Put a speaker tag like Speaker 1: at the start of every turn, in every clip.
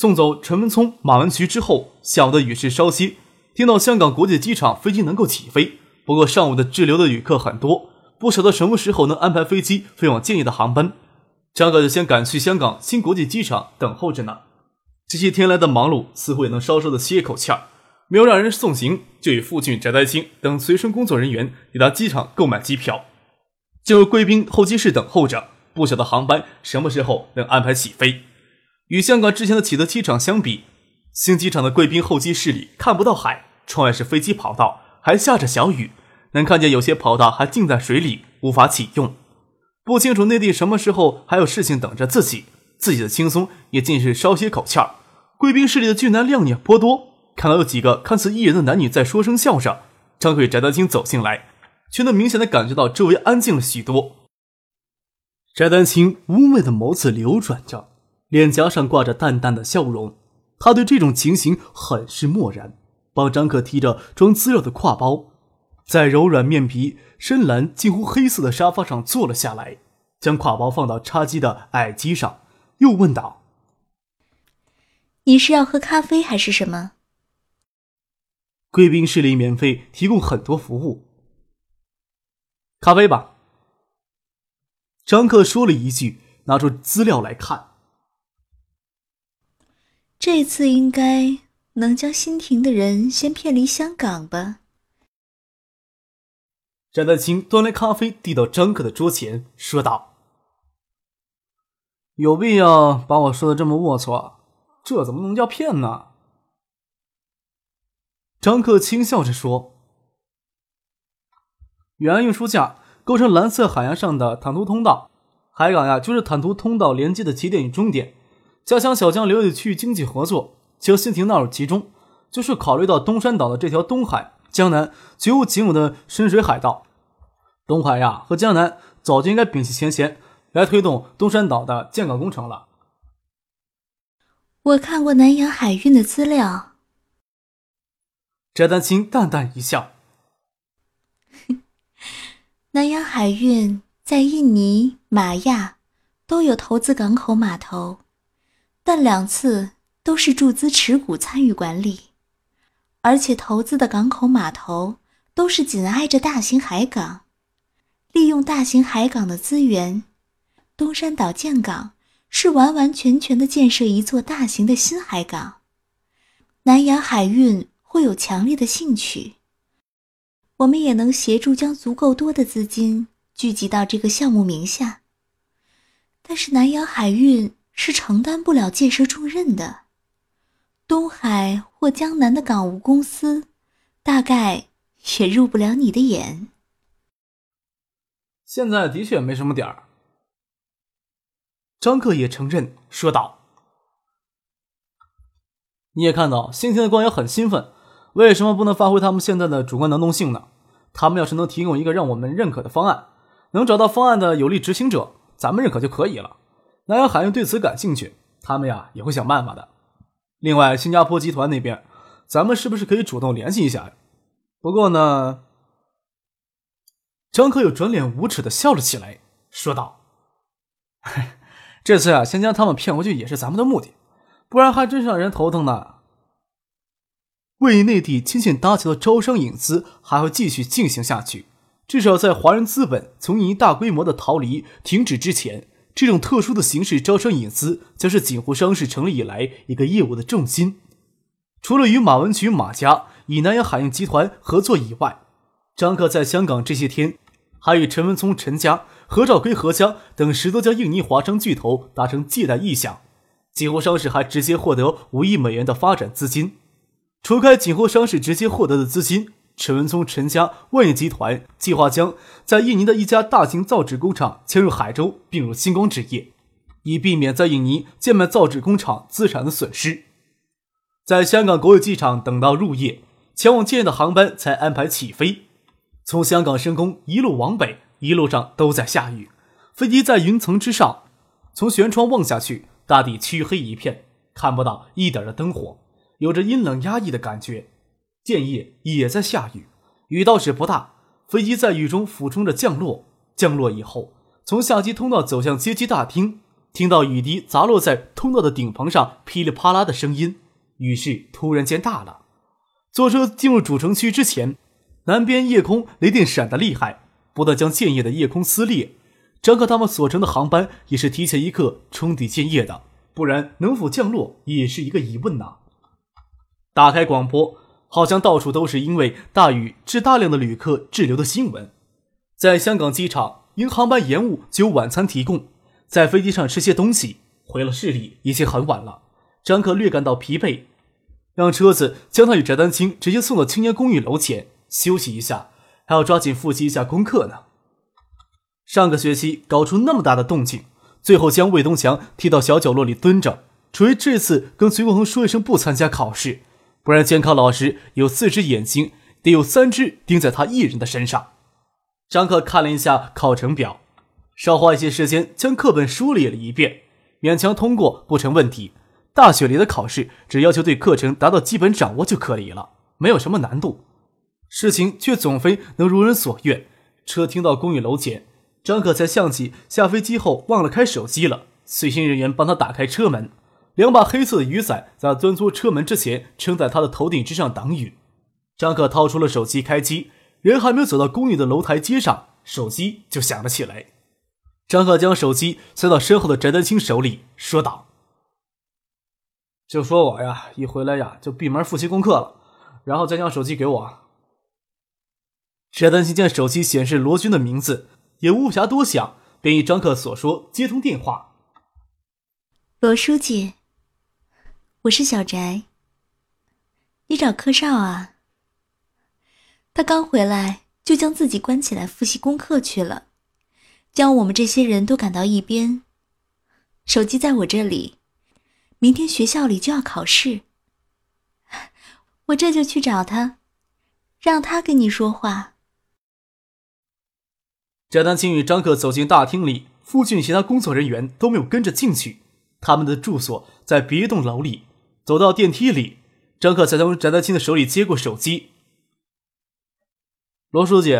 Speaker 1: 送走陈文聪、马文渠之后，下午的雨势稍息。听到香港国际机场飞机能够起飞，不过上午的滞留的旅客很多，不晓得什么时候能安排飞机飞往建业的航班。张哥就先赶去香港新国际机场等候着呢。这些天来的忙碌，似乎也能稍稍的歇一口气儿。没有让人送行，就与父亲翟丹青等随身工作人员抵达机场购买机票，进入贵宾候机室等候着，不晓得航班什么时候能安排起飞。与香港之前的启德机场相比，新机场的贵宾候机室里看不到海，窗外是飞机跑道，还下着小雨，能看见有些跑道还浸在水里，无法启用。不清楚内地什么时候还有事情等着自己，自己的轻松也尽是稍歇口气儿。贵宾室里的俊男靓女颇多，看到有几个看似艺人的男女在说声笑声，张奎、翟丹青走进来，却能明显的感觉到周围安静了许多。翟丹青妩媚的眸子流转着。脸颊上挂着淡淡的笑容，他对这种情形很是漠然，帮张克提着装资料的挎包，在柔软面皮深蓝、近乎黑色的沙发上坐了下来，将挎包放到茶几的矮机上，又问道：“
Speaker 2: 你是要喝咖啡还是什么？”
Speaker 1: 贵宾室里免费提供很多服务，咖啡吧。张克说了一句，拿出资料来看。
Speaker 2: 这次应该能将新停的人先骗离香港吧？
Speaker 1: 翟丹青端来咖啡递到张克的桌前，说道：“有必要把我说的这么龌龊？这怎么能叫骗呢？”张克轻笑着说：“远洋运输架构成蓝色海洋上的坦途通道，海港呀就是坦途通道连接的起点与终点。”加强小江流域区域经济合作，将新亭纳入其中，就是考虑到东山岛的这条东海、江南绝无仅有的深水海道。东海呀和江南早就应该摒弃前嫌，来推动东山岛的建港工程了。
Speaker 2: 我看过南洋海运的资料。
Speaker 1: 翟丹青淡淡一笑：“
Speaker 2: 南洋海运在印尼、马亚都有投资港口码头。”但两次都是注资持股参与管理，而且投资的港口码头都是紧挨着大型海港，利用大型海港的资源，东山岛建港是完完全全的建设一座大型的新海港。南洋海运会有强烈的兴趣，我们也能协助将足够多的资金聚集到这个项目名下。但是南洋海运。是承担不了建设重任的。东海或江南的港务公司，大概也入不了你的眼。
Speaker 1: 现在的确没什么点儿。张克也承认说道：“你也看到，新天的官员很兴奋，为什么不能发挥他们现在的主观能动性呢？他们要是能提供一个让我们认可的方案，能找到方案的有力执行者，咱们认可就可以了。”南洋海运对此感兴趣，他们呀也会想办法的。另外，新加坡集团那边，咱们是不是可以主动联系一下呀？不过呢，张可又转脸无耻的笑了起来，说道：“ 这次啊，先将他们骗回去也是咱们的目的，不然还真是让人头疼呢。”为内地牵线搭桥的招商引资还会继续进行下去，至少在华人资本从印尼大规模的逃离停止之前。这种特殊的形式招商引资，将是锦湖商事成立以来一个业务的重心。除了与马文渠马家以南洋海运集团合作以外，张克在香港这些天，还与陈文聪陈家、何兆圭何家等十多家印尼华商巨头达成借贷意向。锦湖商事还直接获得五亿美元的发展资金。除开锦湖商事直接获得的资金。陈文聪、陈家万业集团计划将在印尼的一家大型造纸工厂迁入海州，并入星光纸业，以避免在印尼建卖造纸工厂资产的损失。在香港国际机场等到入夜，前往建业的航班才安排起飞。从香港升空一路往北，一路上都在下雨，飞机在云层之上，从舷窗望下去，大地黢黑一片，看不到一点的灯火，有着阴冷压抑的感觉。建业也在下雨，雨倒是不大，飞机在雨中俯冲着降落。降落以后，从下机通道走向接机大厅，听到雨滴砸落在通道的顶棚上噼里啪啦的声音。雨势突然间大了，坐车进入主城区之前，南边夜空雷电闪得厉害，不但将建业的夜空撕裂，张克他们所乘的航班也是提前一刻冲抵建业的，不然能否降落也是一个疑问呐。打开广播，好像到处都是因为大雨致大量的旅客滞留的新闻。在香港机场，因航班延误就有晚餐提供，在飞机上吃些东西。回了市里已经很晚了，张克略感到疲惫。让车子将他与翟丹青直接送到青年公寓楼前休息一下，还要抓紧复习一下功课呢。上个学期搞出那么大的动静，最后将魏东强踢到小角落里蹲着，除非这次跟隋国恒说一声不参加考试，不然监考老师有四只眼睛，得有三只盯在他一人的身上。张克看了一下考程表，少花一些时间将课本梳理了一遍，勉强通过不成问题。大学里的考试只要求对课程达到基本掌握就可以了，没有什么难度。事情却总非能如人所愿。车停到公寓楼前，张可才想起下飞机后忘了开手机了。随行人员帮他打开车门，两把黑色的雨伞在钻出车门之前撑在他的头顶之上挡雨。张可掏出了手机开机，人还没有走到公寓的楼台阶上，手机就响了起来。张可将手机塞到身后的翟丹青手里，说道。就说我呀，一回来呀就闭门复习功课了，然后再将手机给我。翟丹青见手机显示罗军的名字，也无暇多想，便依张克所说接通电话。
Speaker 2: 罗书记，我是小翟。你找柯少啊？他刚回来就将自己关起来复习功课去了，将我们这些人都赶到一边。手机在我这里。明天学校里就要考试，我这就去找他，让他跟你说话。
Speaker 1: 翟丹青与张克走进大厅里，附近其他工作人员都没有跟着进去，他们的住所在别栋楼里。走到电梯里，张克才从翟丹青的手里接过手机。罗书记，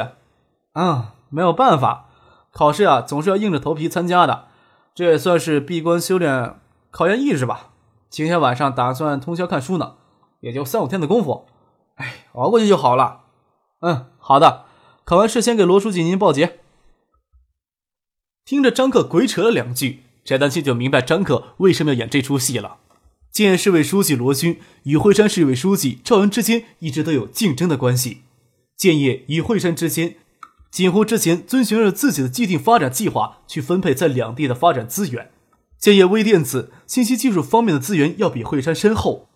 Speaker 1: 嗯，没有办法，考试啊，总是要硬着头皮参加的，这也算是闭关修炼、考验意志吧。今天晚上打算通宵看书呢，也就三五天的功夫，哎，熬过去就好了。嗯，好的。考完试先给罗书记您报捷。听着张克鬼扯了两句，翟丹青就明白张克为什么要演这出戏了。建业市委书记罗军与惠山市委书记赵阳之间一直都有竞争的关系。建业与惠山之间，锦湖之前遵循着自己的既定发展计划去分配在两地的发展资源。建业微电子、信息技术方面的资源要比惠山深厚，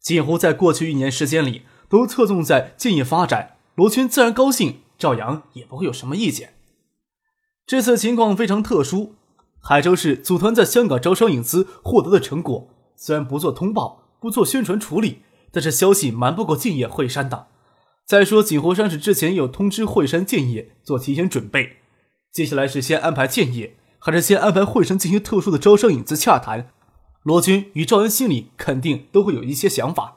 Speaker 1: 锦湖在过去一年时间里都侧重在建业发展，罗军自然高兴，赵阳也不会有什么意见。这次情况非常特殊，海州市组团在香港招商引资获得的成果，虽然不做通报、不做宣传处理，但是消息瞒不过建业惠山的。再说锦湖山市之前有通知惠山建业做提前准备，接下来是先安排建业。还是先安排惠山进行特殊的招商引资洽谈，罗军与赵恩心里肯定都会有一些想法。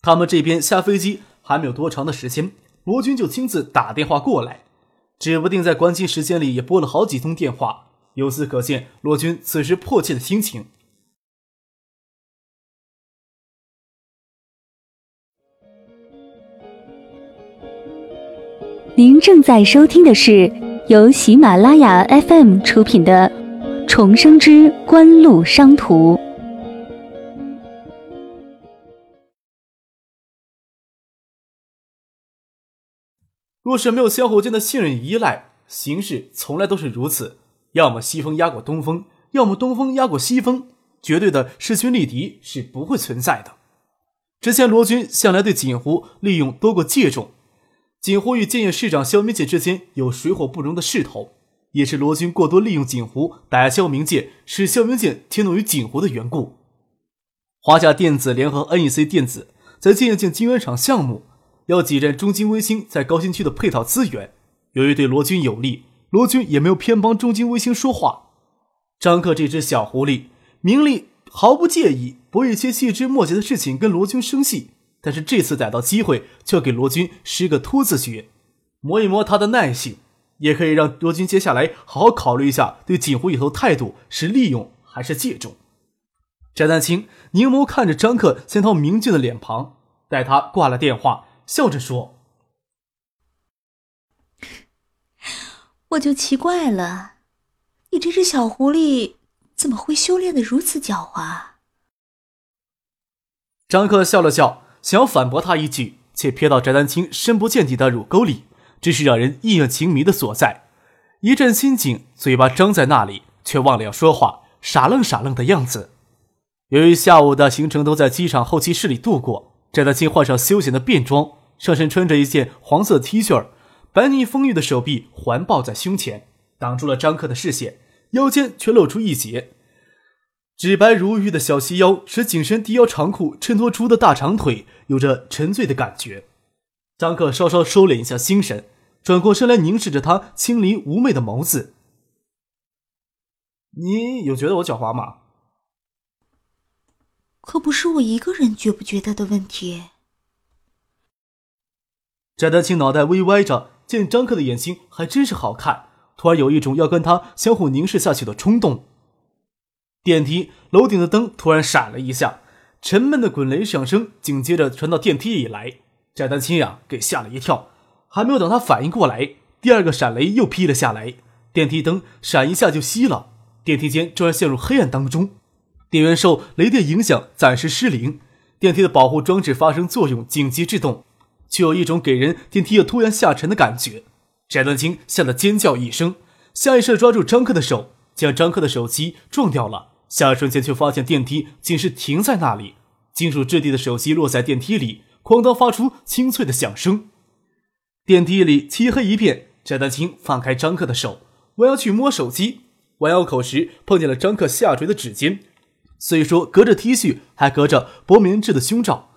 Speaker 1: 他们这边下飞机还没有多长的时间，罗军就亲自打电话过来，指不定在关机时间里也拨了好几通电话。由此可见，罗军此时迫切的心情。
Speaker 3: 您正在收听的是。由喜马拉雅 FM 出品的《重生之官路商途》。
Speaker 1: 若是没有相互间的信任与依赖，形势从来都是如此：要么西风压过东风，要么东风压过西风，绝对的势均力敌是不会存在的。之前罗军向来对锦湖利用多过借重。锦湖与建业市长肖明介之间有水火不容的势头，也是罗军过多利用锦湖打压肖明介，使肖明介迁怒于锦湖的缘故。华夏电子联合 NEC 电子在建业建晶圆厂项目，要挤占中金微星在高新区的配套资源。由于对罗军有利，罗军也没有偏帮中金微星说话。张克这只小狐狸，明利毫不介意博一些细枝末节的事情跟罗军生气，但是这次逮到机会，就要给罗军施个突字诀，磨一磨他的耐性，也可以让罗军接下来好好考虑一下对锦湖以后态度是利用还是借重。翟丹青凝眸看着张克仙桃明俊的脸庞，待他挂了电话，笑着说：“
Speaker 2: 我就奇怪了，你这只小狐狸怎么会修炼的如此狡猾？”
Speaker 1: 张克笑了笑，想要反驳他一句，却瞥到翟丹青深不见底的乳沟里，这是让人意乱情迷的所在。一阵心紧，嘴巴张在那里，却忘了要说话，傻愣傻愣的样子。由于下午的行程都在机场候机室里度过，翟丹青换上休闲的便装，上身穿着一件黄色 T 恤，白腻丰腴的手臂环抱在胸前，挡住了张克的视线，腰间却露出一截纸白如玉的小细腰，使紧身低腰长裤衬托出的大长腿有着沉醉的感觉。张克稍稍收敛一下心神，转过身来凝视着他清灵妩媚的眸子：“你有觉得我狡猾吗？”
Speaker 2: 可不是我一个人觉不觉得的问题。
Speaker 1: 翟丹青脑袋微歪着，见张克的眼睛还真是好看，突然有一种要跟他相互凝视下去的冲动。电梯楼顶的灯突然闪了一下，沉闷的滚雷响声紧接着传到电梯里来，翟丹青呀给吓了一跳，还没有等他反应过来，第二个闪雷又劈了下来，电梯灯闪一下就熄了，电梯间突然陷入黑暗当中。电源受雷电影响暂时失灵，电梯的保护装置发生作用，紧急制动，却有一种给人电梯要突然下沉的感觉。翟丹青吓得尖叫一声，下意识抓住张克的手，将张克的手机撞掉了。下一瞬间，却发现电梯竟是停在那里，金属质地的手机落在电梯里，哐当发出清脆的响声。电梯里漆黑一片，翟丹青放开张克的手，弯腰去摸手机，弯腰口时碰见了张克下垂的指尖。虽说隔着 T 恤，还隔着薄棉质的胸罩，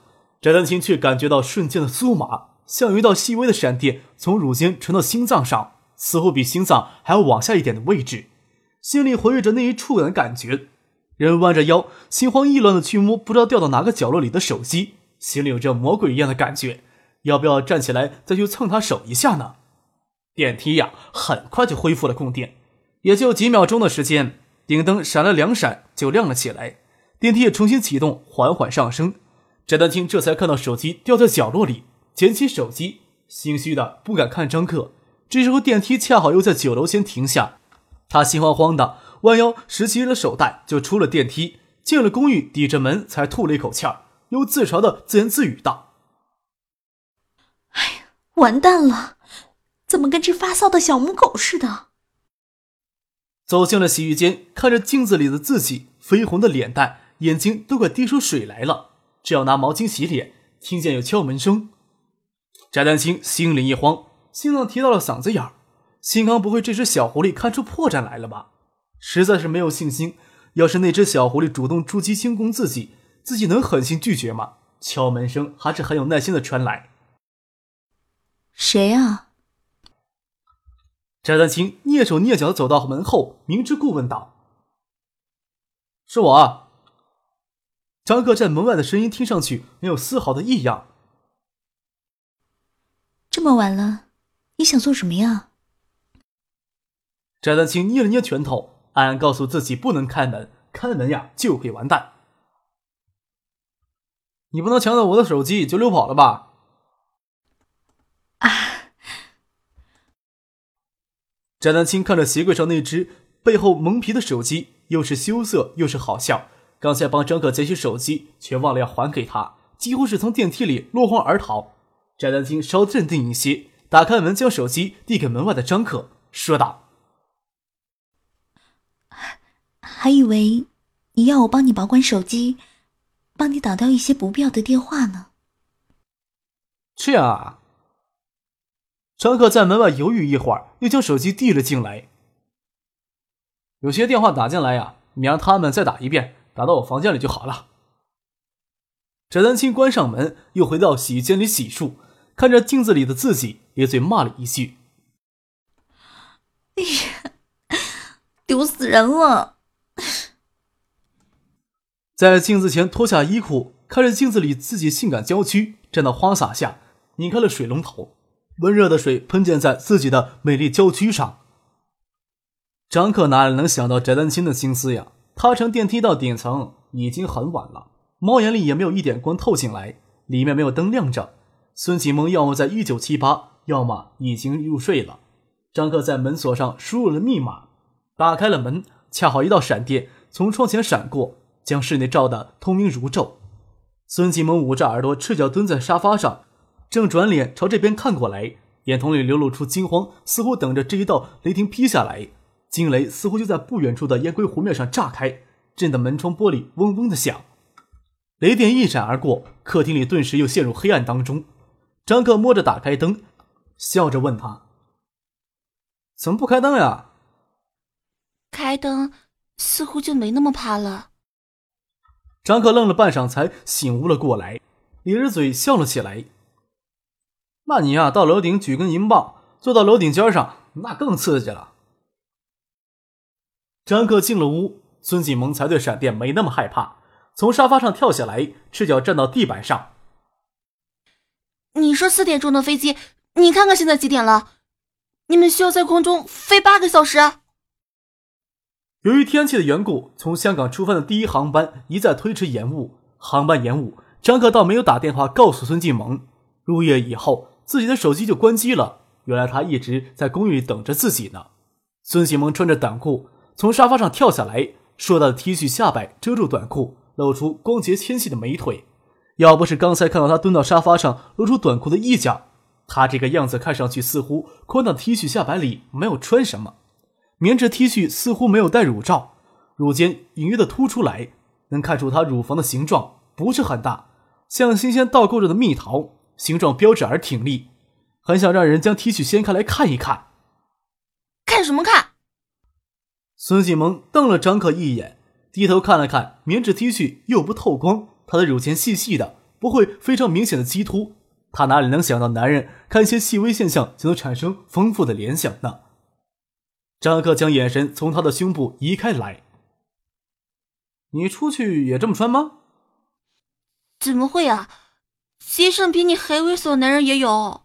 Speaker 1: 翟丹青却感觉到瞬间的酥麻，像一道细微的闪电从乳尖传到心脏上，似乎比心脏还要往下一点的位置。心里回味着那一触感的感觉，人弯着腰，心慌意乱的去摸不知道掉到哪个角落里的手机，心里有着魔鬼一样的感觉，要不要站起来再去蹭他手一下呢？电梯呀，很快就恢复了供电，也就几秒钟的时间。顶灯闪了两闪，就亮了起来。电梯也重新启动，缓缓上升。翟丹青这才看到手机掉在角落里，捡起手机，心虚的不敢看张克。这时候电梯恰好又在九楼先停下，他心慌慌的弯腰拾起了手袋，就出了电梯，进了公寓，抵着门才吐了一口气儿，又自嘲的自言自语道：“
Speaker 2: 哎呀，完蛋了，怎么跟只发骚的小母狗似的？”
Speaker 1: 走进了洗浴间，看着镜子里的自己，绯红的脸蛋，眼睛都快滴出水来了。正要拿毛巾洗脸，听见有敲门声，翟丹青心里一慌，心脏提到了嗓子眼儿。新刚不会这只小狐狸看出破绽来了吧？实在是没有信心。要是那只小狐狸主动出击进攻自己，自己能狠心拒绝吗？敲门声还是很有耐心的传来。
Speaker 2: 谁啊？
Speaker 1: 翟丹青蹑手蹑脚的走到门后，明知故问道：“是我。”张克在门外的声音听上去没有丝毫的异样。
Speaker 2: 这么晚了，你想做什么呀？
Speaker 1: 翟丹青捏了捏拳头，暗暗告诉自己不能开门，开门呀就会完蛋。你不能抢走我的手机就溜跑了吧？
Speaker 2: 啊！
Speaker 1: 翟丹青看着鞋柜上那只背后蒙皮的手机，又是羞涩又是好笑。刚才帮张可捡起手机，却忘了要还给他，几乎是从电梯里落荒而逃。翟丹青稍镇定一些，打开门，将手机递给门外的张可，说道：“
Speaker 2: 还以为你要我帮你保管手机，帮你打掉一些不必要的电话呢。”
Speaker 1: 这样啊。张克在门外犹豫一会儿，又将手机递了进来。有些电话打进来呀，你让他们再打一遍，打到我房间里就好了。翟丹青关上门，又回到洗衣间里洗漱，看着镜子里的自己，咧嘴骂了一句：“
Speaker 2: 哎呀，丢死人了！”
Speaker 1: 在镜子前脱下衣裤，看着镜子里自己性感娇躯站到花洒下，拧开了水龙头，温热的水喷溅在自己的美丽娇躯上。张克哪里能想到翟丹青的心思呀？他乘电梯到顶层已经很晚了，猫眼里也没有一点光透进来，里面没有灯亮着。孙启蒙要么在一九七八，要么已经入睡了。张克在门锁上输入了密码，打开了门，恰好一道闪电从窗前闪过。将室内照得通明如昼。孙启蒙捂着耳朵，赤脚蹲在沙发上，正转脸朝这边看过来，眼瞳里流露出惊慌，似乎等着这一道雷霆劈下来。惊雷似乎就在不远处的烟灰湖面上炸开，震得门窗玻璃嗡嗡的响。雷电一闪而过，客厅里顿时又陷入黑暗当中。张克摸着打开灯，笑着问他：“怎么不开灯呀？”
Speaker 4: 开灯似乎就没那么怕了。
Speaker 1: 张克愣了半晌，才醒悟了过来，咧着嘴笑了起来。那你呀，到楼顶举根银棒，坐到楼顶尖上，那更刺激了。张克进了屋，孙锦萌才对闪电没那么害怕，从沙发上跳下来，赤脚站到地板上。
Speaker 4: 你说四点钟的飞机，你看看现在几点了？你们需要在空中飞八个小时。
Speaker 1: 由于天气的缘故，从香港出发的第一航班一再推迟延误。航班延误，张克倒没有打电话告诉孙继萌。入夜以后，自己的手机就关机了。原来他一直在公寓里等着自己呢。孙继萌穿着短裤从沙发上跳下来，硕大的 T 恤下摆遮住短裤，露出光洁纤细的美腿。要不是刚才看到他蹲到沙发上露出短裤的一角，他这个样子看上去似乎宽大的 T 恤下摆里没有穿什么。棉质 T 恤似乎没有戴乳罩，乳尖隐约的凸出来，能看出她乳房的形状不是很大，像新鲜倒扣着的蜜桃，形状标致而挺立，很想让人将 T 恤掀开来看一看。
Speaker 4: 看什么看？
Speaker 1: 孙启萌瞪了张可一眼，低头看了看棉质 T 恤，又不透光，她的乳尖细细的，不会非常明显的激凸。他哪里能想到男人看一些细微现象就能产生丰富的联想呢？张克将眼神从他的胸部移开来。你出去也这么穿吗？
Speaker 4: 怎么会啊？街上比你还猥琐的男人也有。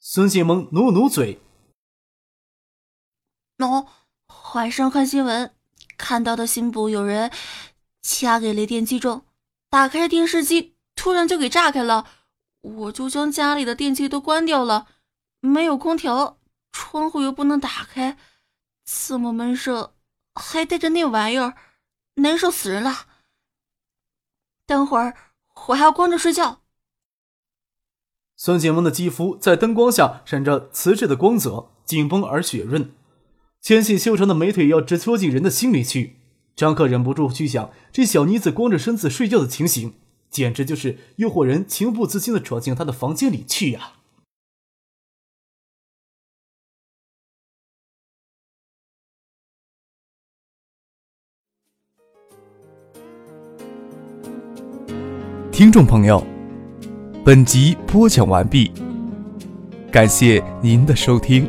Speaker 1: 孙庆萌努努嘴。
Speaker 4: 喏，晚上看新闻，看到的新部有人掐给雷电击中，打开电视机突然就给炸开了，我就将家里的电器都关掉了，没有空调。窗户又不能打开，这么闷热，还带着那玩意儿，难受死人了。等会儿我还要光着睡觉。
Speaker 1: 孙景文的肌肤在灯光下闪着瓷质的光泽，紧绷而雪润，纤细修长的美腿要直戳进人的心里去。张克忍不住去想，这小妮子光着身子睡觉的情形，简直就是诱惑人情不自禁的闯进她的房间里去呀。
Speaker 5: 听众朋友，本集播讲完毕，感谢您的收听。